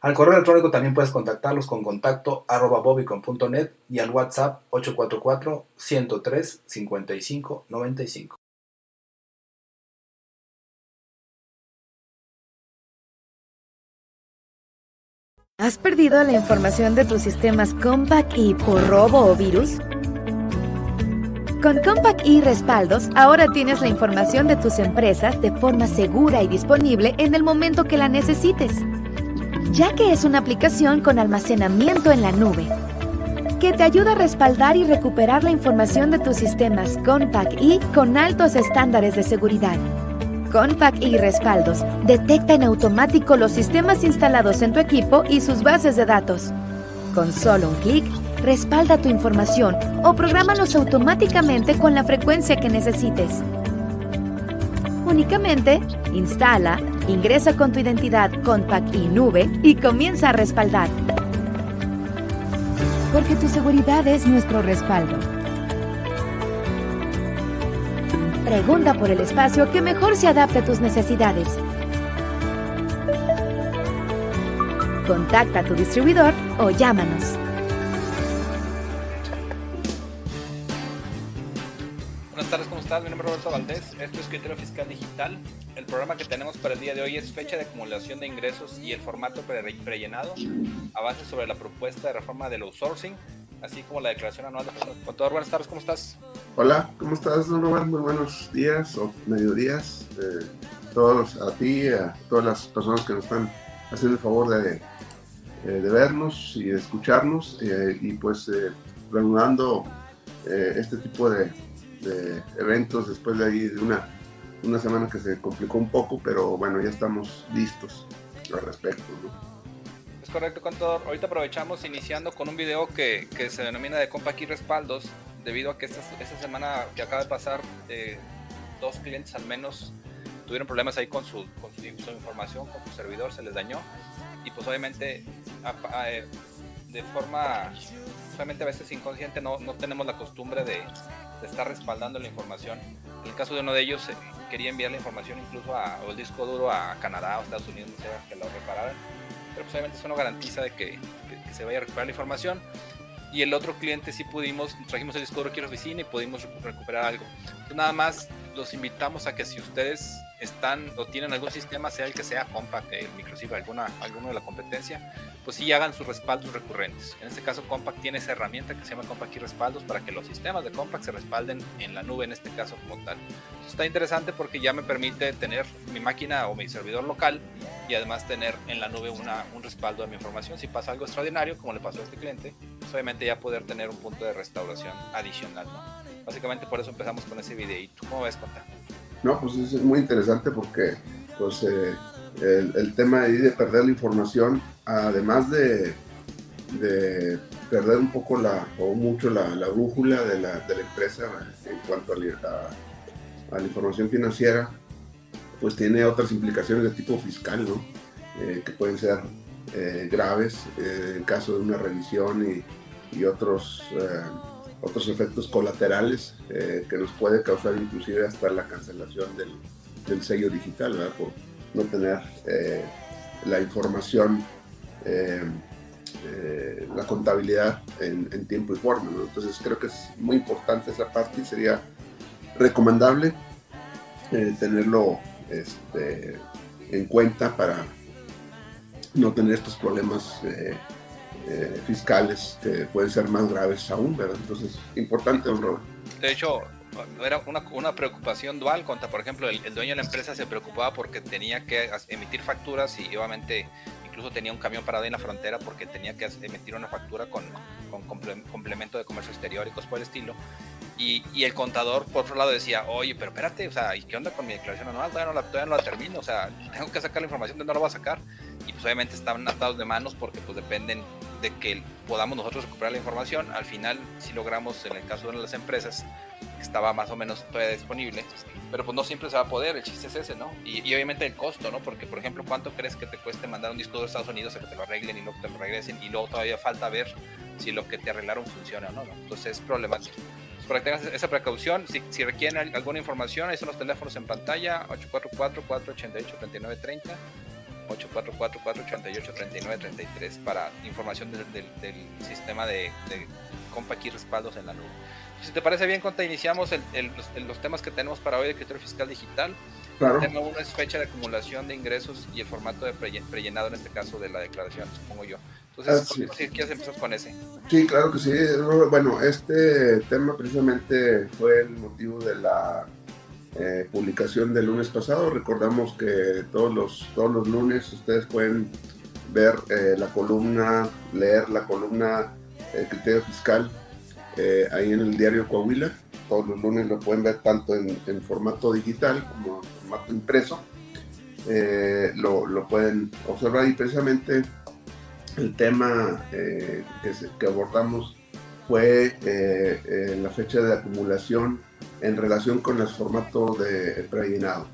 Al correo electrónico también puedes contactarlos con contacto arroba bobicon.net y al WhatsApp 844-103-5595. ¿Has perdido la información de tus sistemas Compact y por robo o virus? Con Compact y Respaldos, ahora tienes la información de tus empresas de forma segura y disponible en el momento que la necesites, ya que es una aplicación con almacenamiento en la nube, que te ayuda a respaldar y recuperar la información de tus sistemas Compact y con altos estándares de seguridad. Compact y Respaldos detecta en automático los sistemas instalados en tu equipo y sus bases de datos. Con solo un clic, respalda tu información o prográmalos automáticamente con la frecuencia que necesites. Únicamente, instala, ingresa con tu identidad Compact y Nube y comienza a respaldar. Porque tu seguridad es nuestro respaldo. Pregunta por el espacio que mejor se adapte a tus necesidades. Contacta a tu distribuidor o llámanos. Roberto Valdés, esto es Criterio Fiscal Digital. El programa que tenemos para el día de hoy es fecha de acumulación de ingresos y el formato pre prellenado a base sobre la propuesta de reforma del outsourcing, así como la declaración anual de Contador, buenas tardes, ¿cómo estás? Hola, ¿cómo estás, don Robert? Muy buenos días o mediodías. Eh, todos a ti, a todas las personas que nos están haciendo el favor de, eh, de vernos y de escucharnos eh, y pues eh, reanudando eh, este tipo de, de, eventos después de ahí de una, una semana que se complicó un poco, pero bueno, ya estamos listos al respecto. Es correcto, contador. Ahorita aprovechamos iniciando con un video que, que se denomina de Compa aquí Respaldos, debido a que esta, esta semana que acaba de pasar, eh, dos clientes al menos tuvieron problemas ahí con su, con su, información, con su servidor, se les dañó. Y pues obviamente a, de forma, obviamente a veces inconsciente, no, no tenemos la costumbre de, de, estar respaldando la información. En el caso de uno de ellos, eh, quería enviar la información incluso a, o el disco duro a Canadá o Estados Unidos, no sé, que lo repararan. Pero pues obviamente eso no garantiza de que, que, que se vaya a recuperar la información y el otro cliente sí pudimos, trajimos el disco duro aquí a la oficina y pudimos recuperar algo. Entonces nada más los invitamos a que si ustedes están o tienen algún sistema, sea el que sea, Compact, el Microchip, alguna, alguno de la competencia, pues sí hagan sus respaldos recurrentes. En este caso, Compact tiene esa herramienta que se llama Compact y Respaldos para que los sistemas de Compact se respalden en la nube, en este caso como tal. Está interesante porque ya me permite tener mi máquina o mi servidor local y además tener en la nube una, un respaldo de mi información. Si pasa algo extraordinario, como le pasó a este cliente, pues obviamente ya poder tener un punto de restauración adicional. ¿no? Básicamente por eso empezamos con ese videito. ¿Cómo ves, Conta? No, pues es muy interesante porque pues, eh, el, tema de, de perder la información, además de, de, perder un poco la, o mucho la, la brújula de la, de la, empresa en cuanto a la, información financiera, pues tiene otras implicaciones de tipo fiscal, ¿no? Eh, que pueden ser eh, graves en caso de una revisión y, otros otros efectos colaterales eh, que nos puede causar inclusive hasta la cancelación del, del sello digital, por no tener eh, la información, eh, la contabilidad en, tiempo y forma. Entonces creo que es muy importante esa parte y sería recomendable tenerlo este, en cuenta para no tener estos problemas eh, fiscales que pueden ser más graves aún, ¿verdad? Entonces, importante, don Robert. De hecho, era una, una preocupación dual contra, por ejemplo, el, el, dueño de la empresa se preocupaba porque tenía que emitir facturas y obviamente incluso tenía un camión parado en la frontera porque tenía que emitir una factura con, con complemento de comercio exterior y cosas por el estilo. Y, y, el contador, por otro lado, decía, oye, pero espérate, o sea, ¿y qué onda con mi declaración anual? Todavía no la, todavía no la termino, o sea, tengo que sacar la información, ¿de dónde la voy a sacar? y pues obviamente están atados de manos porque pues dependen de que podamos nosotros recuperar la información. Al final, si logramos, en el caso de las empresas, estaba más o menos todavía disponible, pero pues no siempre se va a poder, el chiste es ese, ¿no? Y, obviamente el costo, ¿no? Porque, por ejemplo, ¿cuánto crees que te cueste mandar un disco de Estados Unidos a que te lo arreglen y luego te lo regresen? Y luego todavía falta ver si lo que te arreglaron funciona o no, Entonces es problemático. para que tengas esa precaución, si, si requieren alguna información, ahí son los teléfonos en pantalla, 844-488-3930. 844-488-3933 para información del, sistema de, de Compact y respaldos en la nube. Si te parece bien, Conta, iniciamos los, temas que tenemos para hoy de criterio fiscal digital. El tema uno es fecha de acumulación de ingresos y el formato de prellenado, en este caso, de la declaración, supongo yo. Entonces, si quieres empezar con ese. Sí, claro que sí. Bueno, este tema precisamente fue el motivo de la eh, publicación del lunes pasado. Recordamos que todos los, todos los lunes ustedes pueden ver eh, la columna, leer la columna eh, criterio fiscal eh, ahí en el diario Coahuila. Todos los lunes lo pueden ver tanto en, formato digital como en formato impreso. Lo, lo, pueden observar y precisamente el tema que, que, abordamos fue la fecha de acumulación en relación con el formato de prellenado.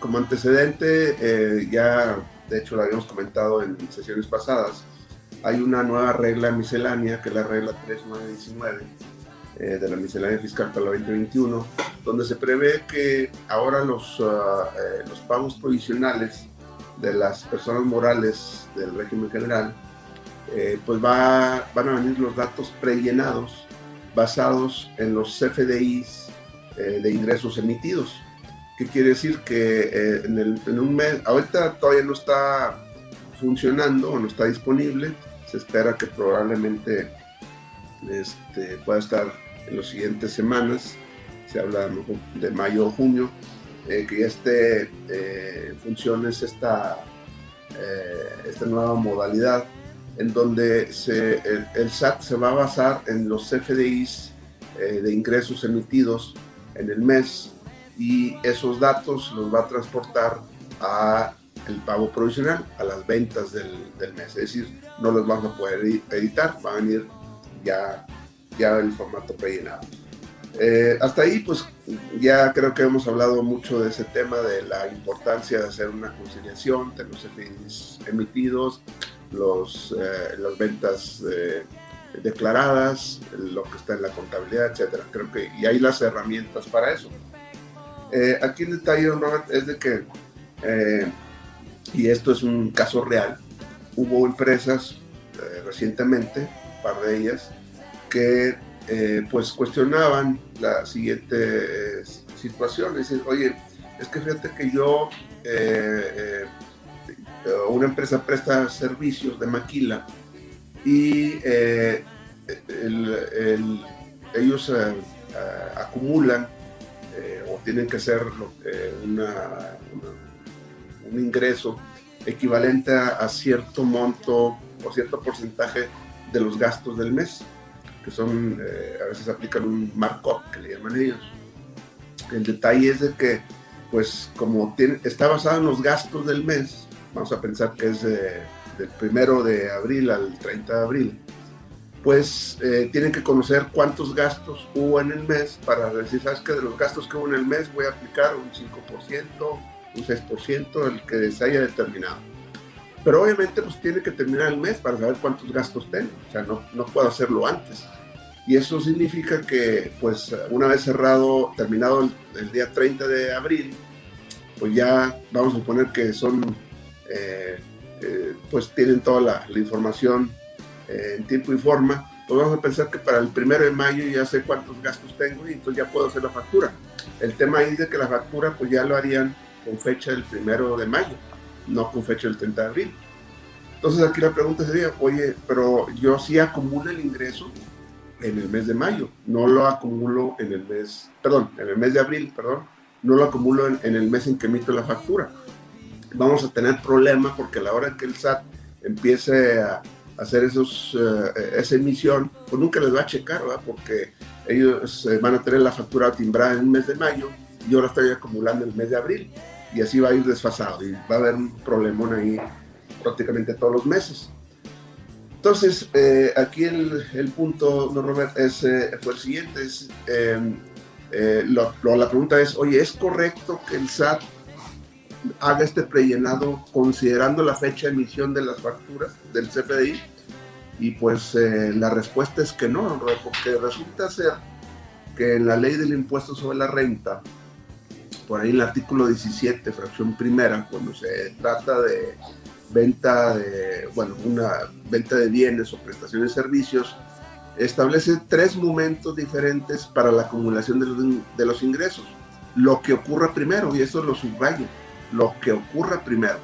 como antecedente, ya de hecho lo habíamos comentado en sesiones pasadas, hay una nueva regla miscelánea, que es la regla 3919 eh, de la miscelánea fiscal para el 2021, donde se prevé que ahora los, eh, los pagos provisionales de las personas morales del régimen general, eh, pues va, van a venir los datos prellenados basados en los CFDIs de ingresos emitidos. ¿Qué quiere decir? Que en, el, en un mes, ahorita todavía no está funcionando o no está disponible, se espera que probablemente este, pueda estar en las siguientes semanas, se habla de mayo o junio, eh, que ya esté eh, en funciones esta, eh, esta nueva modalidad en donde se, el, SAT se va a basar en los CFDIs de ingresos emitidos en el mes y esos datos los va a transportar a el pago provisional, a las ventas del, del mes. Es decir, no los vamos a poder editar, va a venir ya, ya el formato prellenado. Eh, hasta ahí, pues ya creo que hemos hablado mucho de ese tema, de la importancia de hacer una conciliación de los FIs emitidos, los, eh, las ventas eh, declaradas, lo que está en la contabilidad, etcétera. Creo que y hay las herramientas para eso. aquí el detalle, es de que, y esto es un caso real, hubo empresas eh, recientemente, un par de ellas, que eh, pues cuestionaban la siguiente eh, situación, dicen, oye, es que fíjate que yo, una empresa presta servicios de maquila y ellos acumulan o tienen que hacer un ingreso equivalente a, cierto monto o cierto porcentaje de los gastos del mes, que son, eh, a veces aplican un markup que le llaman ellos. El detalle es de que, pues como tiene, está basado en los gastos del mes, vamos a pensar que es del primero de abril al 30 de abril, pues eh, tienen que conocer cuántos gastos hubo en el mes para decir, sabes que de los gastos que hubo en el mes voy a aplicar un 5%, un 6%, el que se haya determinado. Pero obviamente pues tiene que terminar el mes para saber cuántos gastos tengo, o sea, no, no puedo hacerlo antes. Y eso significa que pues una vez cerrado, terminado el, día 30 de abril, pues ya vamos a suponer que son, eh, eh, pues tienen toda la, la información eh, en tiempo y forma, pues vamos a pensar que para el primero de mayo ya sé cuántos gastos tengo y entonces ya puedo hacer la factura. El tema es de que la factura pues ya lo harían con fecha del primero de mayo, no con fecha del 30 de abril. Entonces aquí la pregunta sería, oye, pero yo sí acumulo el ingreso en el mes de mayo, no lo acumulo en el mes, perdón, en el mes de abril, perdón, no lo acumulo en, el mes en que emito la factura. Vamos a tener problemas porque a la hora que el SAT empiece a hacer esos, eh, esa emisión, pues nunca les va a checar, ¿verdad? Porque ellos eh, van a tener la factura timbrada en el mes de mayo y yo la estoy acumulando en el mes de abril y así va a ir desfasado y va a haber un problemón ahí prácticamente todos los meses. Entonces, eh, aquí el, el, punto, no Robert, es, eh, fue el siguiente, es, em, eh, lo, la pregunta es, oye, ¿es correcto que el SAT haga este prellenado considerando la fecha de emisión de las facturas del CFDI? Y pues la respuesta es que no, porque resulta ser que en la ley del impuesto sobre la renta, por ahí en el artículo 17, fracción primera, cuando se trata de venta de, bueno, una venta de bienes o prestaciones de servicios, establece tres momentos diferentes para la acumulación de los, de los ingresos. Lo que ocurra primero, y eso lo subrayo, lo que ocurra primero.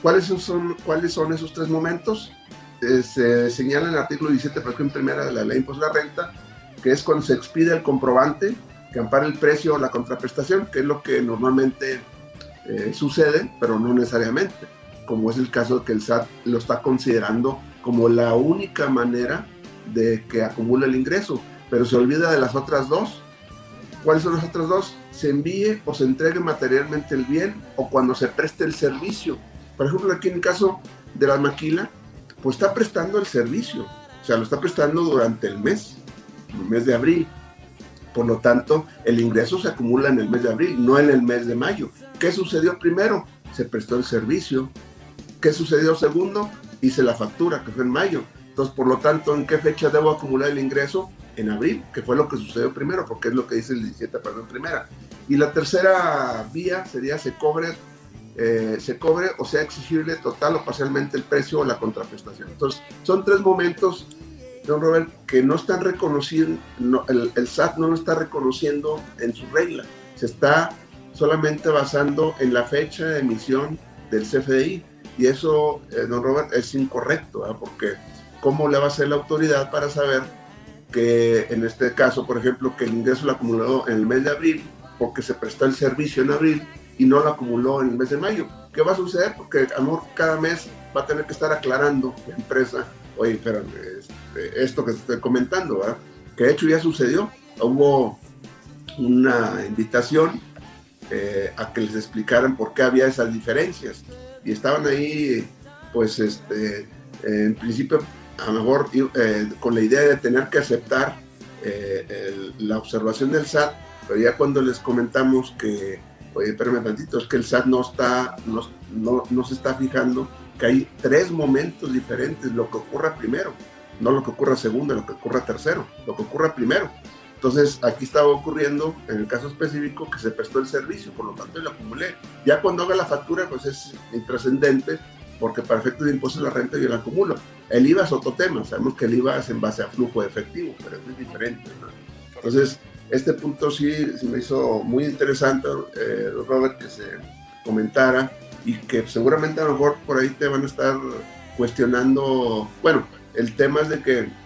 ¿Cuáles son, ¿cuáles son esos tres momentos? Eh, se señala en el artículo 17, fracción primera de la ley impuesto a la renta, que es cuando se expide el comprobante que ampara el precio o la contraprestación, que es lo que normalmente eh, sucede, pero no necesariamente como es el caso de que el SAT lo está considerando como la única manera de que acumule el ingreso, pero se olvida de las otras dos. ¿Cuáles son las otras dos? Se envíe o se entregue materialmente el bien o cuando se preste el servicio. Por ejemplo, aquí en el caso de la maquila, pues está prestando el servicio, o sea, lo está prestando durante el mes, el mes de abril. Por lo tanto, el ingreso se acumula en el mes de abril, no en el mes de mayo. ¿Qué sucedió primero? Se prestó el servicio, ¿Qué sucedió segundo? Hice la factura, que fue en mayo. Entonces, por lo tanto, ¿en qué fecha debo acumular el ingreso? En abril, que fue lo que sucedió primero, porque es lo que dice el 17 perdón, primera. Y la tercera vía sería se cobre, eh, se cobre o sea exigible total o parcialmente el precio o la contraprestación. Entonces, son tres momentos, don Robert, que no están reconociendo, el, el SAT no lo está reconociendo en su regla. Se está solamente basando en la fecha de emisión del CFDI y eso, eh, don Robert, es incorrecto, porque ¿cómo le va a hacer la autoridad para saber que en este caso, por ejemplo, que el ingreso lo acumuló en el mes de abril porque se prestó el servicio en abril y no lo acumuló en el mes de mayo? ¿Qué va a suceder? Porque amor cada mes va a tener que estar aclarando la empresa, oye, este, esto que estoy comentando, ¿verdad? que de hecho ya sucedió. Hubo una invitación eh, a que les explicaran por qué había esas diferencias y estaban ahí, pues, este, en principio, a lo mejor eh, con la idea de tener que aceptar eh, la observación del SAT, pero ya cuando les comentamos que, oye, espérame tantito, es que el SAT no está, no, no, no se está fijando que hay tres momentos diferentes, lo que ocurra primero, no lo que ocurra segundo, lo que ocurra tercero, lo que ocurra primero. Entonces, aquí estaba ocurriendo, en el caso específico, que se prestó el servicio, por lo tanto, lo acumulé. Ya cuando haga la factura, pues es intrascendente, porque para efectos de impuesto a la renta yo la acumulo. El IVA es otro tema, sabemos que el IVA es en base a flujo de efectivo, pero es diferente. Entonces, este punto sí, sí, me hizo muy interesante, eh, Robert, que se comentara y que seguramente a lo mejor por ahí te van a estar cuestionando, bueno, el tema es de que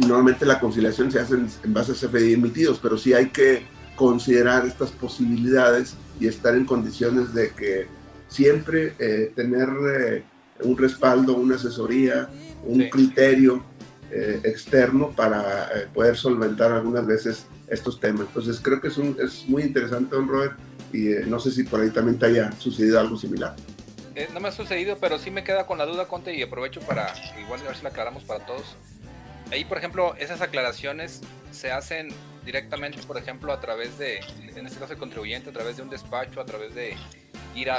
Normalmente la conciliación se hace en, base a CFDI emitidos, pero sí hay que considerar estas posibilidades y estar en condiciones de que siempre eh, tener eh, un respaldo, una asesoría, un criterio eh, externo para poder solventar algunas veces estos temas. Entonces creo que es, un, es muy interesante, don Robert, y no sé si por ahí también te haya sucedido algo similar. no me ha sucedido, pero sí me queda con la duda, Conte, y aprovecho para igual a ver si la aclaramos para todos ahí, por ejemplo, esas aclaraciones se hacen directamente, por ejemplo, a través de, en este caso el contribuyente, a través de un despacho, a través de ir a,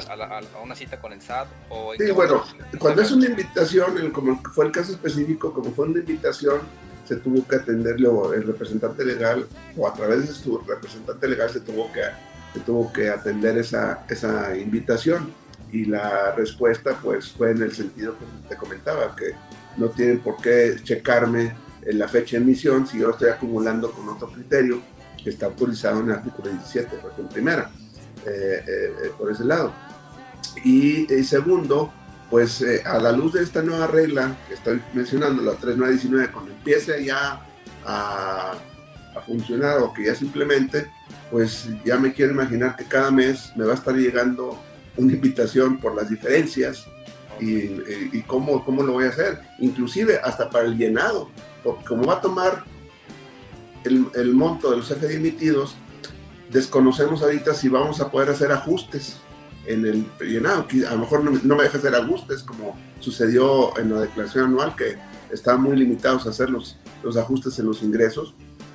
una cita con el SAT? O sí, bueno, cuando es una invitación, como fue el caso específico, como fue una invitación, se tuvo que atenderle el representante legal, o a través de su representante legal se tuvo que, se tuvo que atender esa, esa invitación. Y la respuesta, pues, fue en el sentido que te comentaba, que no tienen por qué checarme en la fecha de emisión si yo lo estoy acumulando con otro criterio que está autorizado en el artículo 17, por primera, eh, eh, eh, por ese lado. Y, segundo, pues a la luz de esta nueva regla que estoy mencionando, la 3919, cuando empiece ya a, a funcionar o que ya simplemente, pues ya me quiero imaginar que cada mes me va a estar llegando una invitación por las diferencias y, cómo, cómo, lo voy a hacer, inclusive hasta para el llenado, porque como va a tomar el, el monto de los FDI emitidos, desconocemos ahorita si vamos a poder hacer ajustes en el llenado. A lo mejor no, me deja ser a gusto, es como sucedió en la declaración anual, que estaban muy limitados a hacer los, los ajustes en los ingresos.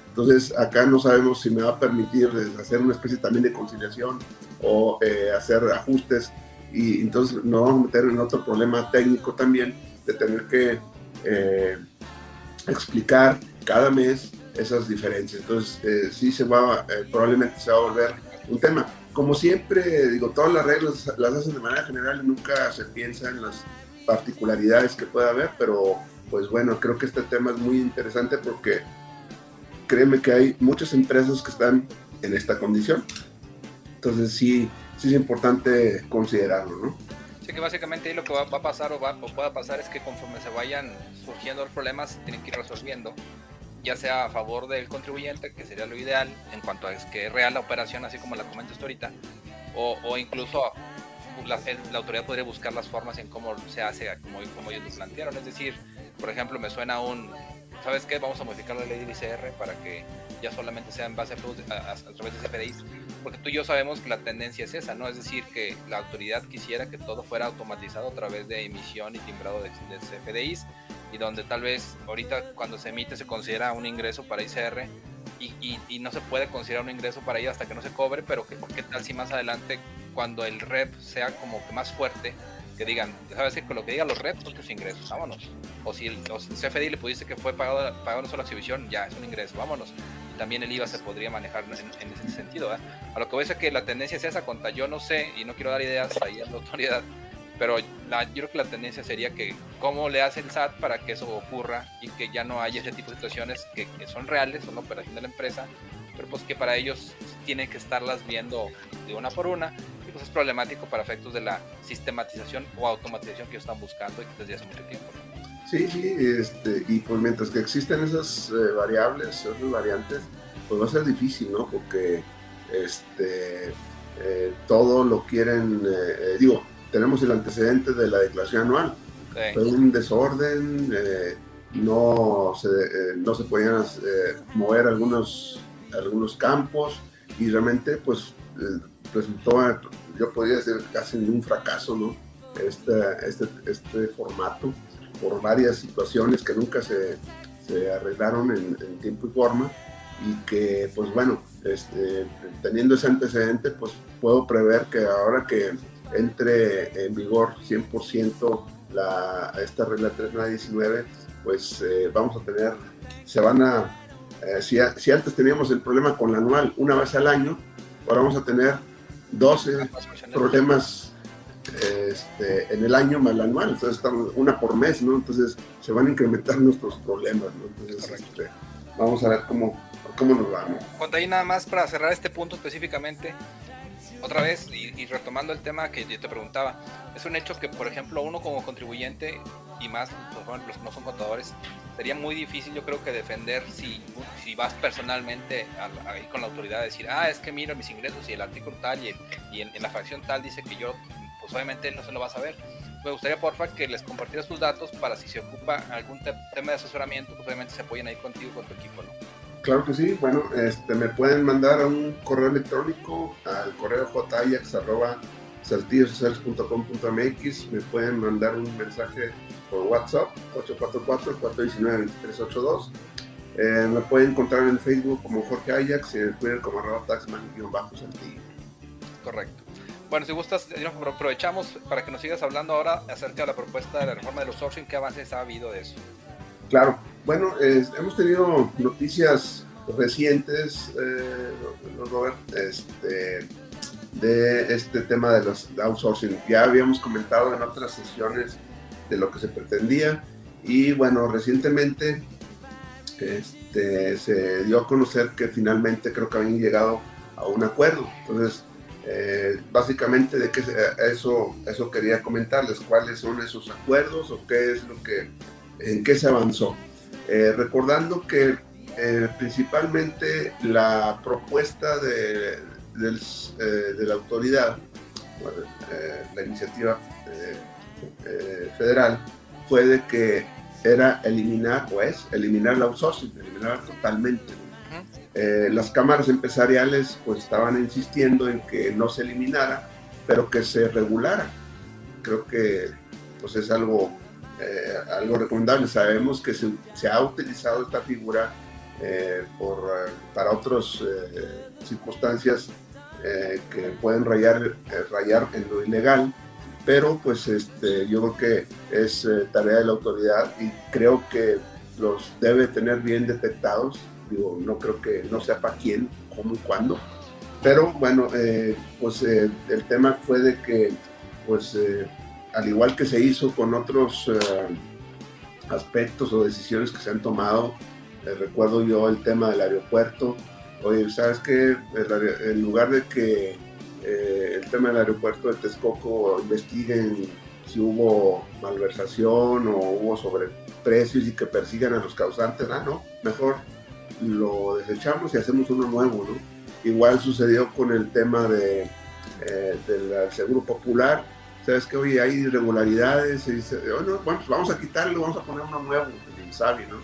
Entonces, acá no sabemos si me va a permitir hacer una especie también de conciliación o eh, hacer ajustes y entonces nos vamos a meter en otro problema técnico también de tener que eh, explicar cada mes esas diferencias. Entonces, eh, sí se va, probablemente se va a volver un tema. Como siempre, digo, todas las reglas las hacen de manera general nunca se piensa en las particularidades que pueda haber, pero pues bueno, creo que este tema es muy interesante porque créeme que hay muchas empresas que están en esta condición. Entonces sí, sí es importante considerarlo, ¿no? Sí, que básicamente lo que va, a pasar o, va, o pueda pasar es que conforme se vayan surgiendo los problemas, tienen que ir resolviendo, ya sea a favor del contribuyente, que sería lo ideal, en cuanto a que es real la operación, así como la comentas ahorita, o, o incluso la, la, autoridad podría buscar las formas en cómo se hace, como, como ellos lo plantearon. Es decir, por ejemplo, me suena un, ¿sabes qué? Vamos a modificar la ley del ICR para que ya solamente sea en base a, a, través de CFDIs, porque tú y yo sabemos que la tendencia es esa, ¿no? Es decir, que la autoridad quisiera que todo fuera automatizado a través de emisión y timbrado de, de CFDIs, y donde tal vez ahorita cuando se emite se considera un ingreso para ICR y, y, no se puede considerar un ingreso para ella hasta que no se cobre, pero que, ¿qué tal si más adelante cuando el REP sea como que más fuerte, que digan, ¿sabes qué? Con lo que digan los reps son tus ingresos, vámonos. O si el, CFDI le pudiste que fue pagado, pagado sola exhibición, ya es un ingreso, vámonos. Y también el IVA se podría manejar en, ese sentido. A lo que voy a decir que la tendencia es esa, contra yo no sé, y no quiero dar ideas ahí a la autoridad, pero yo creo que la tendencia sería que cómo le hace el SAT para que eso ocurra y que ya no haya ese tipo de situaciones que, que son reales, son la operación de la empresa, pero pues que para ellos tienen que estarlas viendo de una por una pues es problemático para efectos de la sistematización o automatización que ellos están buscando y desde hace mucho tiempo. Sí, sí, este, y pues mientras que existen esas eh, variables, esas variantes, pues va a ser difícil, ¿no? Porque este, eh, todo lo quieren, eh, digo, tenemos el antecedente de la declaración anual. Fue un desorden, no, se, no se podían mover algunos, algunos campos y realmente pues resultó yo podría decir casi un fracaso, ¿no? Este, este, este formato por varias situaciones que nunca se, se arreglaron en, tiempo y forma y que pues bueno, este, teniendo ese antecedente pues puedo prever que ahora que entre en vigor 100% la, esta regla 3919 pues eh, vamos a tener, se van a, eh, si, si antes teníamos el problema con la anual una vez al año, ahora vamos a tener 12 problemas este, en el año más anual, entonces estamos una por mes, ¿no? Entonces se van a incrementar nuestros problemas, ¿no? Entonces este, vamos a ver cómo, cómo nos va. ¿no? ahí nada más para cerrar este punto específicamente, otra vez, y, retomando el tema que yo te preguntaba, es un hecho que, por ejemplo, uno como contribuyente y más los que no son contadores, sería muy difícil, yo creo que defender si, vas personalmente ahí con la autoridad a decir, ah, es que mira mis ingresos y el artículo tal y, y en, la fracción tal dice que yo, pues obviamente no se lo va a saber. Me gustaría, porfa, que les compartieras tus datos para si se ocupa algún tema de asesoramiento, pues obviamente se apoyen ahí contigo con tu equipo, ¿no? Claro que sí, bueno, este, me pueden mandar un correo electrónico al correo jayax.saltillosociales.com.mx, me pueden mandar un mensaje por WhatsApp 844-419-2382. Eh, me pueden encontrar en Facebook como Jorge Ajax y en Twitter como arroba taxman-saltillo. Correcto. Bueno, si gustas, aprovechamos para que nos sigas hablando ahora acerca de la propuesta de la reforma de los sourcing, ¿qué avances ha habido de eso? Claro, bueno, hemos tenido noticias recientes, eh, Robert, este, de este tema de los outsourcing. Ya habíamos comentado en otras sesiones de lo que se pretendía y bueno, recientemente este, se dio a conocer que finalmente creo que habían llegado a un acuerdo. Entonces, eh, básicamente de qué eso, eso quería comentarles, cuáles son esos acuerdos o qué es lo que, en qué se avanzó. Eh, recordando que eh, principalmente la propuesta de, eh, de la autoridad, la iniciativa federal, fue de que era eliminar, o es eliminar la outsourcing, eliminar totalmente. las cámaras empresariales pues estaban insistiendo en que no se eliminara pero que se regulara. Creo que pues es algo, eh, algo recomendable. Sabemos que se, se ha utilizado esta figura eh, por, para otras circunstancias que pueden rayar, rayar en lo ilegal, pero pues este, yo creo que es tarea de la autoridad y creo que los debe tener bien detectados. Digo, no creo que no sepa quién, cómo y cuándo. Pero bueno, eh, pues eh, el tema fue de que, pues eh, al igual que se hizo con otros aspectos o decisiones que se han tomado, recuerdo yo el tema del aeropuerto. Oye, ¿sabes qué? En lugar de que el tema del aeropuerto de Texcoco investiguen si hubo malversación o hubo sobreprecios y que persigan a los causantes, ah, no, mejor lo desechamos y hacemos uno nuevo, ¿no? Igual sucedió con el tema de, eh, del Seguro Popular, sabes que hoy hay irregularidades y dice, bueno, pues vamos a quitarlo, vamos a poner uno nuevo, el sabe, ¿no?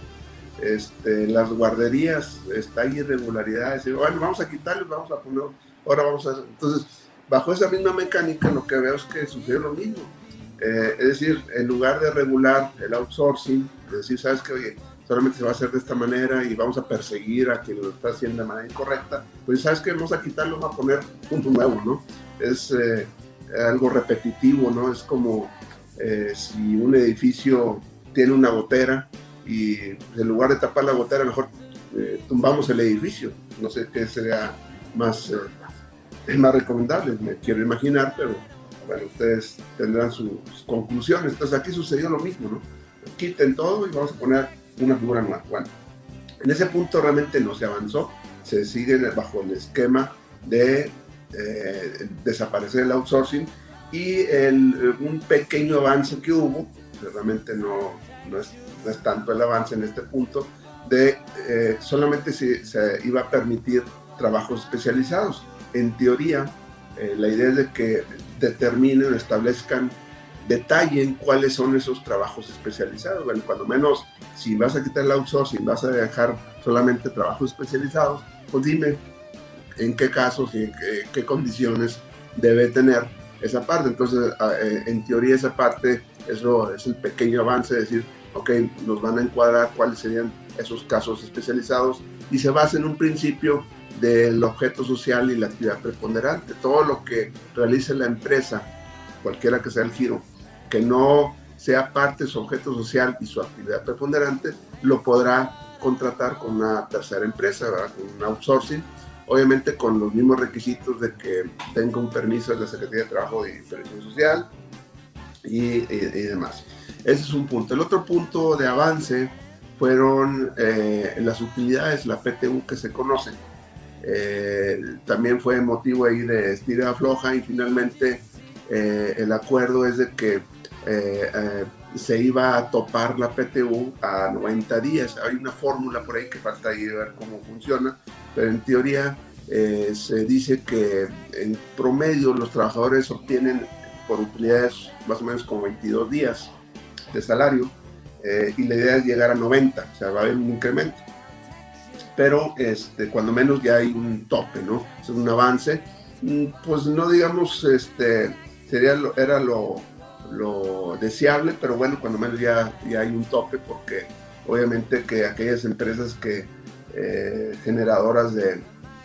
Este, las guarderías, está hay irregularidades, y, bueno, vamos a quitarlo, vamos a poner, ahora vamos a... Entonces, bajo esa misma mecánica lo que veo es que sucedió lo mismo. Eh, es decir, en lugar de regular el outsourcing, decir, sabes que, oye, solamente se va a hacer de esta manera y vamos a perseguir a quien lo está haciendo de manera incorrecta, pues sabes que vamos a quitarlo, vamos a poner punto nuevo, ¿no? Es eh, algo repetitivo, ¿no? Es como eh, si un edificio tiene una gotera y en lugar de tapar la gotera, mejor tumbamos el edificio. No sé qué sería más, más recomendable, me quiero imaginar, pero bueno, ustedes tendrán sus conclusiones. Entonces aquí sucedió lo mismo, ¿no? Quiten todo y vamos a poner una figura nueva. Bueno, en ese punto realmente no se avanzó, se sigue bajo el esquema de eh, desaparecer el outsourcing y el, un pequeño avance que hubo, realmente no, no, es, no, es, tanto el avance en este punto, de eh, solamente se, se iba a permitir trabajos especializados. En teoría, eh, la idea es de que determinen, establezcan, detallen cuáles son esos trabajos especializados. Bueno, cuando menos, si vas a quitar el outsourcing, vas a dejar solamente trabajos especializados, pues dime en qué casos y en qué, condiciones debe tener esa parte. Entonces, eh, en teoría esa parte, eso es el pequeño avance, de decir, ok, nos van a encuadrar cuáles serían esos casos especializados y se basa en un principio del objeto social y la actividad preponderante. Todo lo que realice la empresa, cualquiera que sea el giro, que no sea parte de su objeto social y su actividad preponderante, lo podrá contratar con una tercera empresa, con un outsourcing, obviamente con los mismos requisitos de que tenga un permiso de la Secretaría de Trabajo y Previsión Social y, demás. Ese es un punto. El otro punto de avance fueron eh, las utilidades, la PTU que se conoce. Eh, también fue motivo ahí de estira floja y finalmente eh, el acuerdo es de que se iba a topar la PTU a 90 días. Hay una fórmula por ahí que falta ahí ver cómo funciona, pero en teoría se dice que en promedio los trabajadores obtienen por utilidades más o menos como 22 días de salario y la idea es llegar a 90, o sea, va a haber un incremento pero este, cuando menos ya hay un tope, ¿no? Es un avance. Mm, pues no digamos, este, sería lo, era lo, lo, deseable, pero bueno, cuando menos ya, ya hay un tope porque obviamente que aquellas empresas que eh, generadoras de,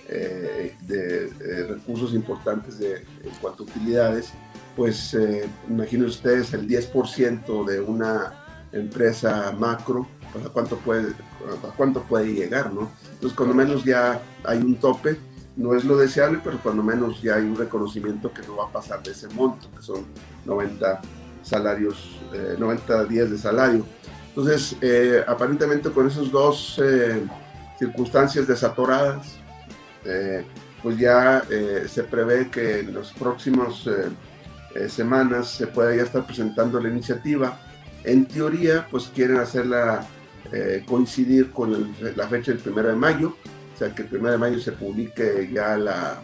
eh, eh, recursos importantes de, en cuanto a utilidades, pues imaginen ustedes el 10% de una empresa macro, pues a cuánto puede, a cuánto puede llegar, ¿no? Entonces, cuando menos ya hay un tope, no es lo deseable, pero cuando menos ya hay un reconocimiento que no va a pasar de ese monto, que son 90 salarios, 90 eh, días de salario. Entonces, aparentemente con esas dos circunstancias desatoradas, pues ya se prevé que en las próximas semanas se pueda ya estar presentando la iniciativa. En teoría, pues quieren hacerla eh, coincidir con la fecha del 1 de mayo, o sea que el 1 de mayo se publique ya la,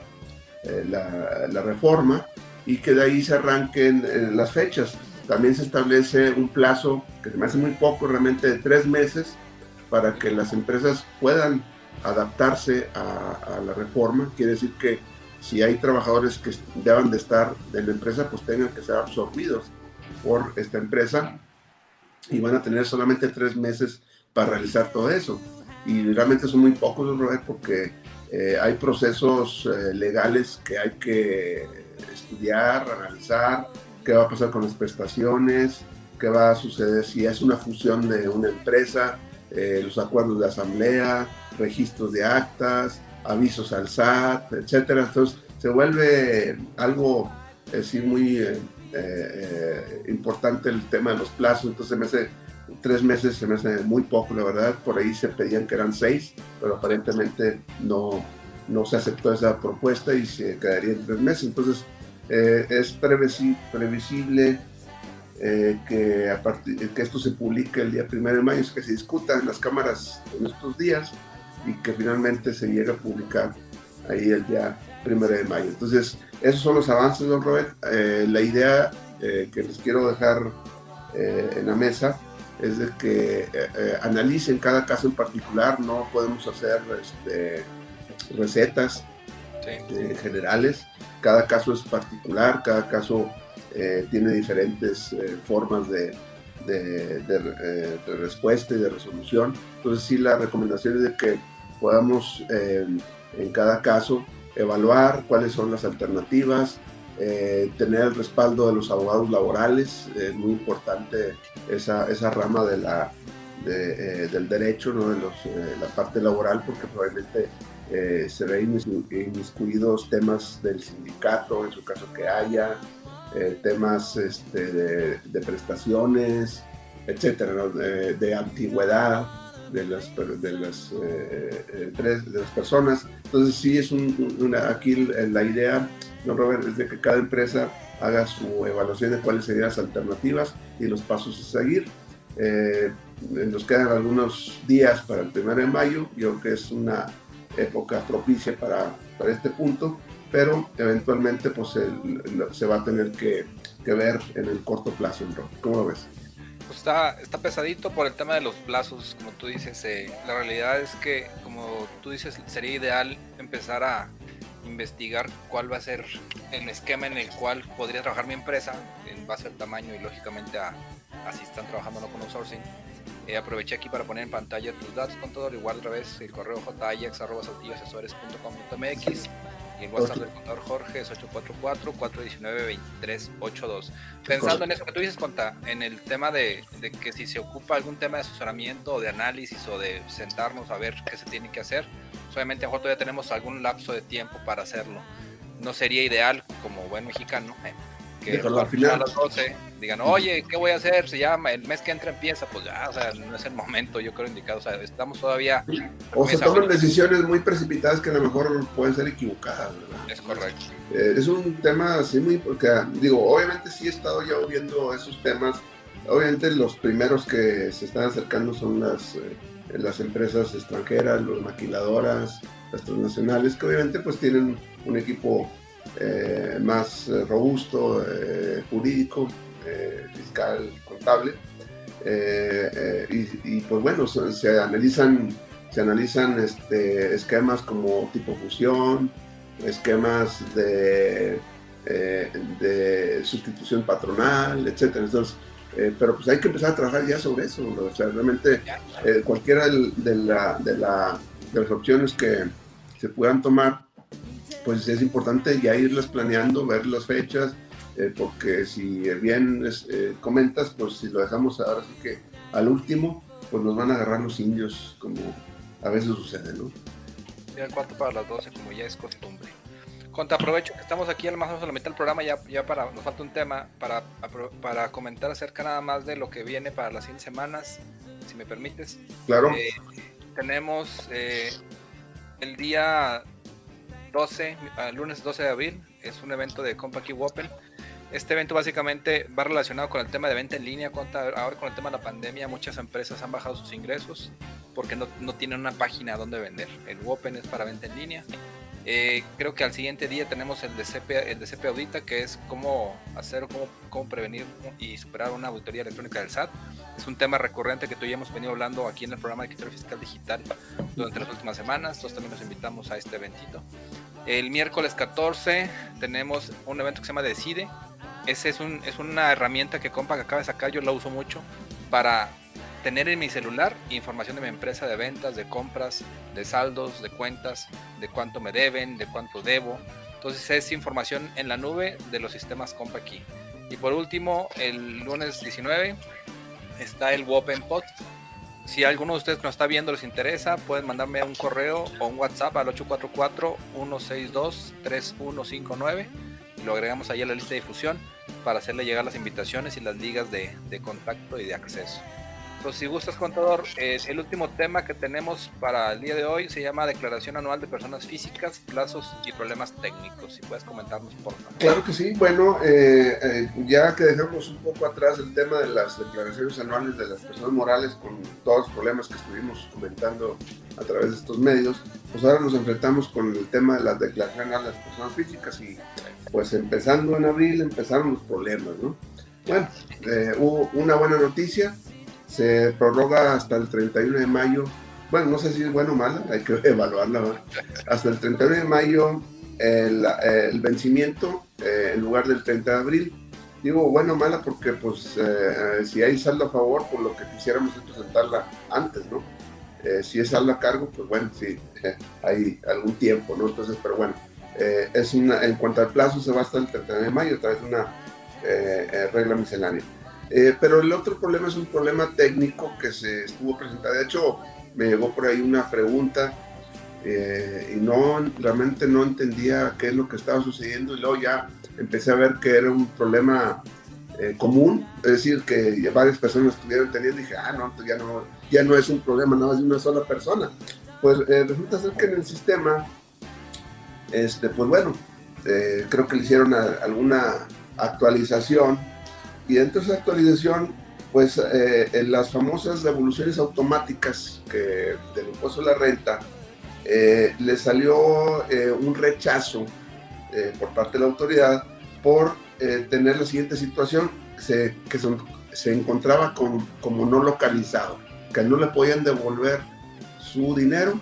eh, la, reforma y que de ahí se arranquen eh, las fechas. También se establece un plazo que se me hace muy poco, realmente de tres meses, para que las empresas puedan adaptarse a, la reforma. Quiere decir que si hay trabajadores que deban de estar en la empresa, pues tengan que ser absorbidos por esta empresa y van a tener solamente tres meses para realizar todo eso. Y realmente son muy pocos, Robert, porque eh, hay procesos eh, legales que hay que estudiar, analizar, qué va a pasar con las prestaciones, qué va a suceder si es una fusión de una empresa, eh, los acuerdos de asamblea, registros de actas, avisos al SAT, etcétera. Entonces se vuelve algo sí, muy importante el tema de los plazos. Entonces me hace tres meses se me hace muy poco, la verdad. Por ahí se pedían que eran seis, pero aparentemente no, no se aceptó esa propuesta y se quedaría en tres meses. Entonces, eh, es previsible eh, que, a partir, que esto se publique el día primero de mayo, que se discuta en las cámaras en estos días y que finalmente se llegue a publicar ahí el día primero de mayo. Entonces, esos son los avances, don Robert. Eh, la idea que les quiero dejar en la mesa es de que eh, eh, analicen cada caso en particular, no podemos hacer este, recetas eh, generales, cada caso es particular, cada caso tiene diferentes formas de, de, respuesta y de resolución. Entonces sí, la recomendación es de que podamos en cada caso evaluar cuáles son las alternativas, eh, tener el respaldo de los abogados laborales, es muy importante esa, esa rama de la, eh, del derecho, ¿no? de los, eh, la parte laboral, porque probablemente se ven inmiscuidos temas del sindicato, en su caso que haya, temas este, de, prestaciones, etcétera, de, antigüedad de las, de las, de las personas. Entonces sí es una, aquí la idea no, Robert, es de que cada empresa haga su evaluación de cuáles serían las alternativas y los pasos a seguir. Eh, nos quedan algunos días para el 1 de mayo, yo creo que es una época propicia para, para este punto, pero eventualmente pues se va a tener que, ver en el corto plazo. ¿Cómo lo ves? Pues está, pesadito por el tema de los plazos, como tú dices. Eh, la realidad es que, como tú dices, sería ideal empezar a, investigar cuál va a ser el esquema en el cual podría trabajar mi empresa en base al tamaño y lógicamente a, si están trabajando no con outsourcing. Eh, aproveché aquí para poner en pantalla tus datos con todo, igual otra vez el correo jax.com.mx y el WhatsApp del contador Jorge es 844-419-2382. Pensando en eso que tú dices, Conta, en el tema de, de, que si se ocupa algún tema de asesoramiento o de análisis o de sentarnos a ver qué se tiene que hacer, obviamente a todavía tenemos algún lapso de tiempo para hacerlo. No sería ideal, como buen mexicano, eh, que al final a las 12 digan, oye, ¿qué voy a hacer? Se llama, el mes que entra empieza, pues ya, o sea, no es el momento, yo creo indicado, o sea, estamos todavía... O se toman decisiones muy precipitadas que a lo mejor pueden ser equivocadas, ¿verdad? Es correcto. Eh, es un tema así muy, porque digo, obviamente sí he estado ya viendo esos temas, obviamente los primeros que se están acercando son las... Eh, las empresas extranjeras, las maquiladoras, las transnacionales, que obviamente pues tienen un equipo eh, más eh, robusto, eh, jurídico, fiscal, contable. Y, pues bueno, se, analizan, se analizan este, esquemas como tipo fusión, esquemas de, de sustitución patronal, etc. Entonces, eh, pero pues hay que empezar a trabajar ya sobre eso. O sea, realmente eh, cualquiera de, la, de, la, de, las opciones que se puedan tomar, pues es importante ya irlas planeando, ver las fechas, eh, porque si bien comentas, pues si lo dejamos ahora sí que al último, pues nos van a agarrar los indios, como a veces sucede, ¿no? Ya cuarto para las 12, como ya es costumbre. Conta, aprovecho que estamos aquí al más o menos a la mitad del programa, ya, ya para, nos falta un tema para, para comentar acerca nada más de lo que viene para las 100 semanas, si me permites. Claro. Eh, tenemos eh, el día 12, el lunes 12 de abril, es un evento de Compact Open. Este evento básicamente va relacionado con el tema de venta en línea. Ahora con el tema de la pandemia, muchas empresas han bajado sus ingresos porque no, no tienen una página donde vender. El Open es para venta en línea. Eh, creo que al siguiente día tenemos el de CP, el de CP Audita, que es cómo hacer, cómo, cómo prevenir y superar una auditoría electrónica del SAT. Es un tema recurrente que tú ya hemos venido hablando aquí en el programa de Escritorio Fiscal Digital durante las últimas semanas. Nosotros también nos invitamos a este eventito. El miércoles 14 tenemos un evento que se llama Decide. Ese es, un, es una herramienta que Compa que acaba de sacar, yo la uso mucho para tener en mi celular información de mi empresa de ventas, de compras, de saldos, de cuentas, de cuánto me deben, de cuánto debo. Entonces es información en la nube de los sistemas Compa aquí. Y por último, el lunes 19 está el Open. Si alguno de ustedes que nos está viendo les interesa, pueden mandarme un correo o un WhatsApp al 844-162-3159 y lo agregamos ahí a la lista de difusión para hacerle llegar las invitaciones y las ligas de, de contacto y de acceso. Entonces, si gustas, contador, eh, el último tema que tenemos para el día de hoy se llama Declaración Anual de Personas Físicas, Plazos y Problemas Técnicos. Si puedes comentarnos, por favor. Claro que sí. Bueno, eh, eh, ya que dejamos un poco atrás el tema de las declaraciones anuales de las personas morales con todos los problemas que estuvimos comentando a través de estos medios, pues ahora nos enfrentamos con el tema de las declaraciones anuales de las personas físicas y pues empezando en abril empezaron los problemas, ¿no? Bueno, hubo una buena noticia se prorroga hasta el 31 de mayo. Bueno, no sé si es bueno o malo, hay que evaluarla. Hasta el 31 de mayo el, vencimiento eh, en lugar del 30 de abril. Digo bueno o mala porque pues eh, si hay saldo a favor, por pues, lo que quisiéramos es presentarla antes, ¿no? Eh, si es saldo a cargo, pues bueno, sí, hay algún tiempo, ¿no? Entonces, pero bueno, es una, en cuanto al plazo se va hasta el 31 de mayo a través de una regla miscelánea. Eh, pero el otro problema es un problema técnico que se estuvo presentando. De hecho, me llegó por ahí una pregunta eh, y no, realmente no entendía qué es lo que estaba sucediendo y luego ya empecé a ver que era un problema eh, común, es decir, que varias personas estuvieron teniendo y dije, ah, no, ya no, ya no es un problema nada más de una sola persona. Pues resulta ser que en el sistema, este, pues bueno, creo que le hicieron alguna actualización y dentro de esa actualización, pues eh, en las famosas devoluciones automáticas que, del impuesto a la renta, eh, le salió eh, un rechazo por parte de la autoridad por tener la siguiente situación, que se encontraba con, como no localizado, que no le podían devolver su dinero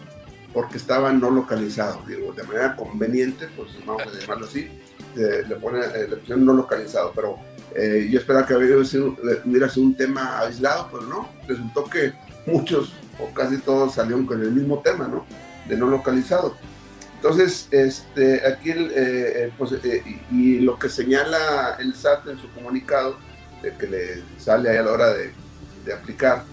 porque estaba no localizado, digo, de manera conveniente, pues vamos a llamarlo así, le pone la opción no localizado, pero eh, yo esperaba que hubiera sido, hubiera sido un tema aislado, pero no, resultó que muchos o casi todos salieron con el mismo tema, ¿no? De no localizado. Entonces, este, aquí, eh, eh, pues, y, lo que señala el SAT en su comunicado, que le sale ahí a la hora de, de aplicar,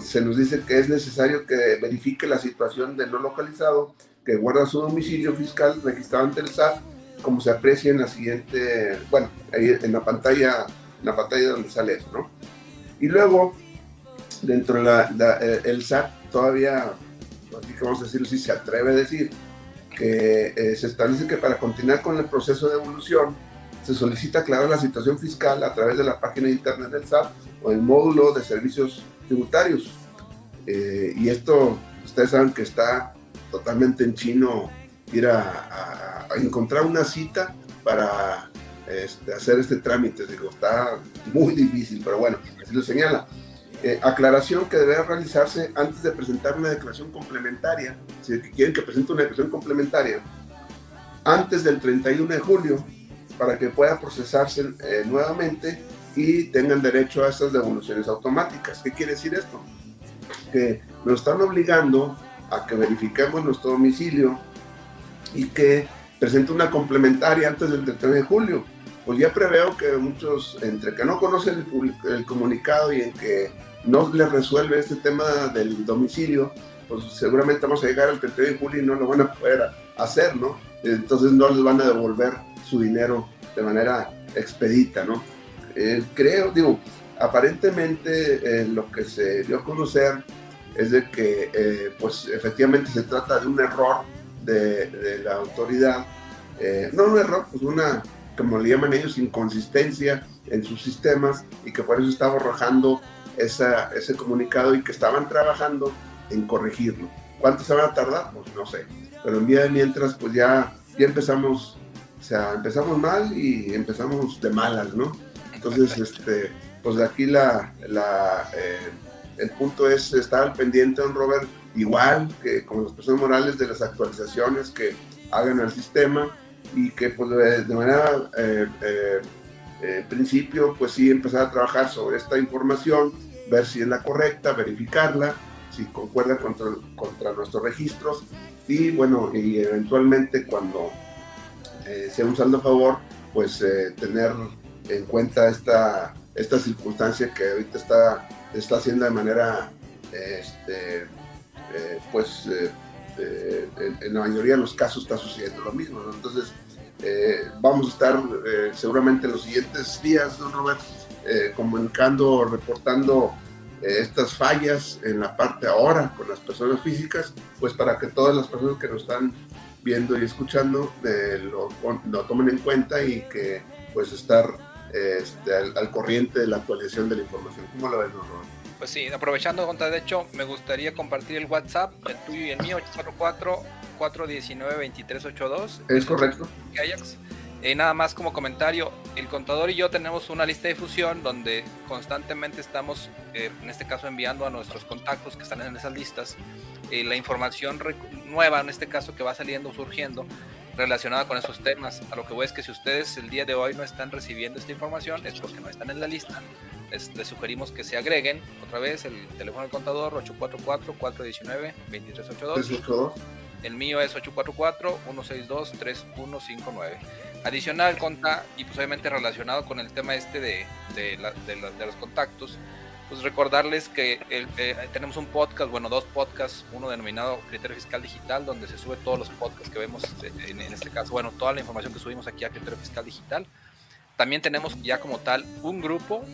se nos dice que es necesario que verifique la situación de no localizado, que guarda su domicilio fiscal registrado ante el SAT como se aprecia en la siguiente, bueno, ahí en la pantalla, en la pantalla donde sale eso, ¿no? Y luego, dentro de la, eh, el SAT todavía, así que vamos a decirlo así, se atreve a decir que eh, se establece que para continuar con el proceso de evolución se solicita aclarar la situación fiscal a través de la página de internet del SAT o el módulo de servicios tributarios. Eh, y esto, ustedes saben que está totalmente en chino ir a encontrar una cita para este, hacer este trámite. Digo, está muy difícil, pero bueno, así lo señala. Eh, aclaración que debe realizarse antes de presentar una declaración complementaria, si quieren que presente una declaración complementaria, antes del 31 de julio, para que pueda procesarse eh, nuevamente y tengan derecho a esas devoluciones automáticas. ¿Qué quiere decir esto? Que nos están obligando a que verifiquemos nuestro domicilio y que presenta una complementaria antes del 31 de julio. Pues ya preveo que muchos, entre que no conocen el, comunicado y en que no les resuelve este tema del domicilio, pues seguramente vamos a llegar al 31 de julio y no lo van a poder hacer, ¿no? Entonces no les van a devolver su dinero de manera expedita, ¿no? Eh, creo, digo, aparentemente eh, lo que se dio a conocer es de que, eh, pues efectivamente se trata de un error de, la autoridad, eh, no un error, pues una, como le llaman ellos, inconsistencia en sus sistemas y que por eso estaba arrojando esa, ese comunicado y que estaban trabajando en corregirlo. ¿Cuánto se van a tardar? Pues no sé. Pero en día de mientras, pues ya, ya empezamos, o sea, empezamos mal y empezamos de malas, ¿no? Entonces, este, pues de aquí la, la eh, el punto es estar al pendiente, don Robert, igual que con las personas morales de las actualizaciones que hagan al sistema y que pues de manera, eh, eh, en principio, pues sí empezar a trabajar sobre esta información, ver si es la correcta, verificarla, si concuerda contra, contra nuestros registros y bueno, y eventualmente cuando eh, sea un saldo a favor, pues tener en cuenta esta, esta circunstancia que ahorita está, está haciendo de manera, este, pues en, la mayoría de los casos está sucediendo lo mismo. Entonces, eh, vamos a estar eh, seguramente en los siguientes días, don Robert, eh, comunicando, reportando estas fallas en la parte ahora con las personas físicas, pues para que todas las personas que nos están viendo y escuchando lo, lo, tomen en cuenta y que pues estar este, al, corriente de la actualización de la información. ¿Cómo lo ven, don Robert? Pues sí, aprovechando, contra de hecho, me gustaría compartir el WhatsApp, el tuyo y el mío, 844 419-2382. Es correcto. Ajax. Eh, nada más como comentario, el contador y yo tenemos una lista de difusión donde constantemente estamos, eh, en este caso, enviando a nuestros contactos que están en esas listas eh, la información nueva, en este caso, que va saliendo, surgiendo, relacionada con esos temas. A lo que voy es que si ustedes el día de hoy no están recibiendo esta información es porque no están en la lista. Les, les sugerimos que se agreguen otra vez el teléfono del contador 844-419-2382. El mío es 844-162-3159. Adicional, conta, y pues obviamente relacionado con el tema este de, de, los contactos, pues recordarles que eh, tenemos un podcast, bueno, dos podcasts, uno denominado Criterio Fiscal Digital, donde se sube todos los podcasts que vemos, eh, en, en este caso, bueno, toda la información que subimos aquí a Criterio Fiscal Digital. También tenemos ya como tal un grupo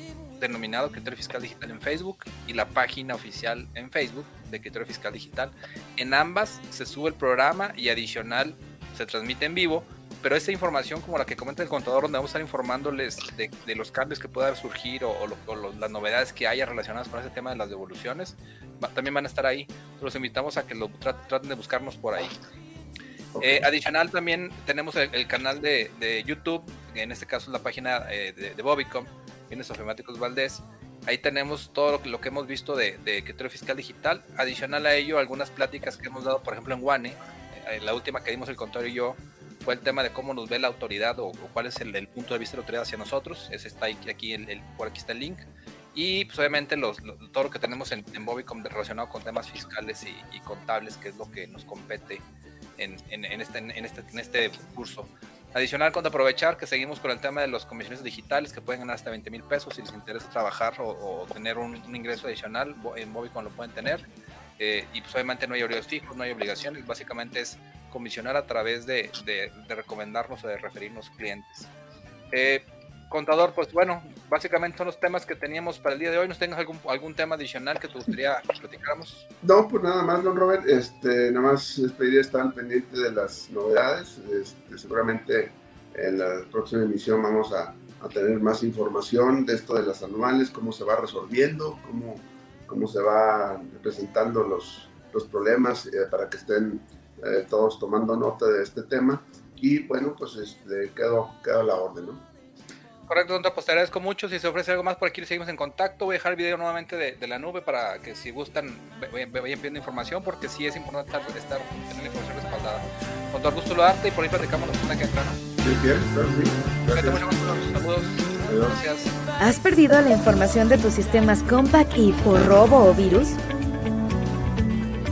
denominado Criterio Fiscal Digital en Facebook y la página oficial en Facebook de Criterio Fiscal Digital. En ambas se sube el programa y adicional se transmite en vivo, pero esta información como la que comenta el contador, donde vamos a estar informándoles de, los cambios que puedan surgir o, las novedades que haya relacionadas con ese tema de las devoluciones, también van a estar ahí. Los invitamos a que lo traten de buscarnos por ahí. Eh, adicional también tenemos el, canal de, YouTube, en este caso es la página eh, de, de Bobicom, bienes ofimáticos Valdés. Ahí tenemos todo lo que, hemos visto de, de criterio fiscal digital. Adicional a ello, algunas pláticas que hemos dado, por ejemplo, en WANE. Eh, la última que dimos el contador y yo fue el tema de cómo nos ve la autoridad o, cuál es el, punto de vista de la autoridad hacia nosotros. Ese está aquí, aquí el, por aquí está el link. Y pues obviamente los, todo lo que tenemos en, en Bobicom relacionado con temas fiscales y, contables, que es lo que nos compete en, en, este, en, este, en este curso. Adicional, con aprovechar que seguimos con el tema de los comisiones digitales que pueden ganar hasta 20 mil pesos si les interesa trabajar o, tener un, ingreso adicional, en Movicon lo pueden tener. Eh, y pues obviamente no hay horarios fijos, no hay obligaciones, básicamente es comisionar a través de, de, recomendarnos o de referirnos clientes. Eh, contador, pues bueno, básicamente son los temas que teníamos para el día de hoy. ¿Nos tengas algún, algún tema adicional que te gustaría que platicáramos? No, pues nada más, don Robert. Este, nada más pediría estar pendiente de las novedades. Este, seguramente en la próxima emisión vamos a, a, tener más información de esto de las anuales, cómo se va resolviendo, cómo, cómo se van presentando los, los problemas eh, para que estén eh, todos tomando nota de este tema. Y bueno, pues este, quedó, quedó la orden, ¿no? Correcto, Don pues te agradezco mucho. Si se ofrece algo más por aquí, seguimos en contacto. Voy a dejar el video nuevamente de, la nube para que si gustan vayan pidiendo información, porque sí es importante estar, tener la información respaldada. Con todo gusto lo darte y por ahí platicamos la semana que entra. Sí, bien, sí. Saludos. Gracias. ¿Has perdido la información de tus sistemas Compact y por robo o virus?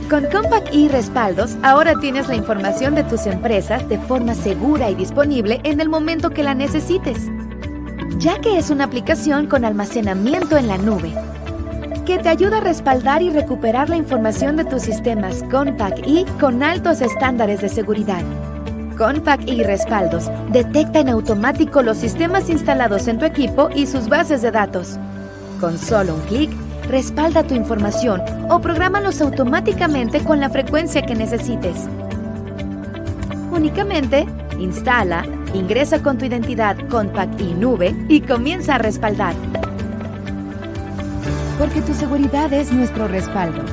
Con Compact y Respaldos, ahora tienes la información de tus empresas de forma segura y disponible en el momento que la necesites ya que es una aplicación con almacenamiento en la nube, que te ayuda a respaldar y recuperar la información de tus sistemas Compact y con altos estándares de seguridad. Compact y Respaldos detecta en automático los sistemas instalados en tu equipo y sus bases de datos. Con solo un clic, respalda tu información o prográmalos automáticamente con la frecuencia que necesites. Únicamente, instala, Ingresa con tu identidad Compact y Nube y comienza a respaldar. Porque tu seguridad es nuestro respaldo.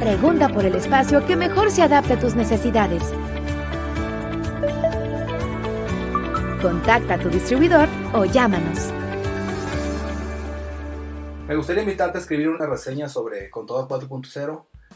Pregunta por el espacio que mejor se adapte a tus necesidades. Contacta a tu distribuidor o llámanos. Me gustaría invitarte a escribir una reseña sobre Contador 4.0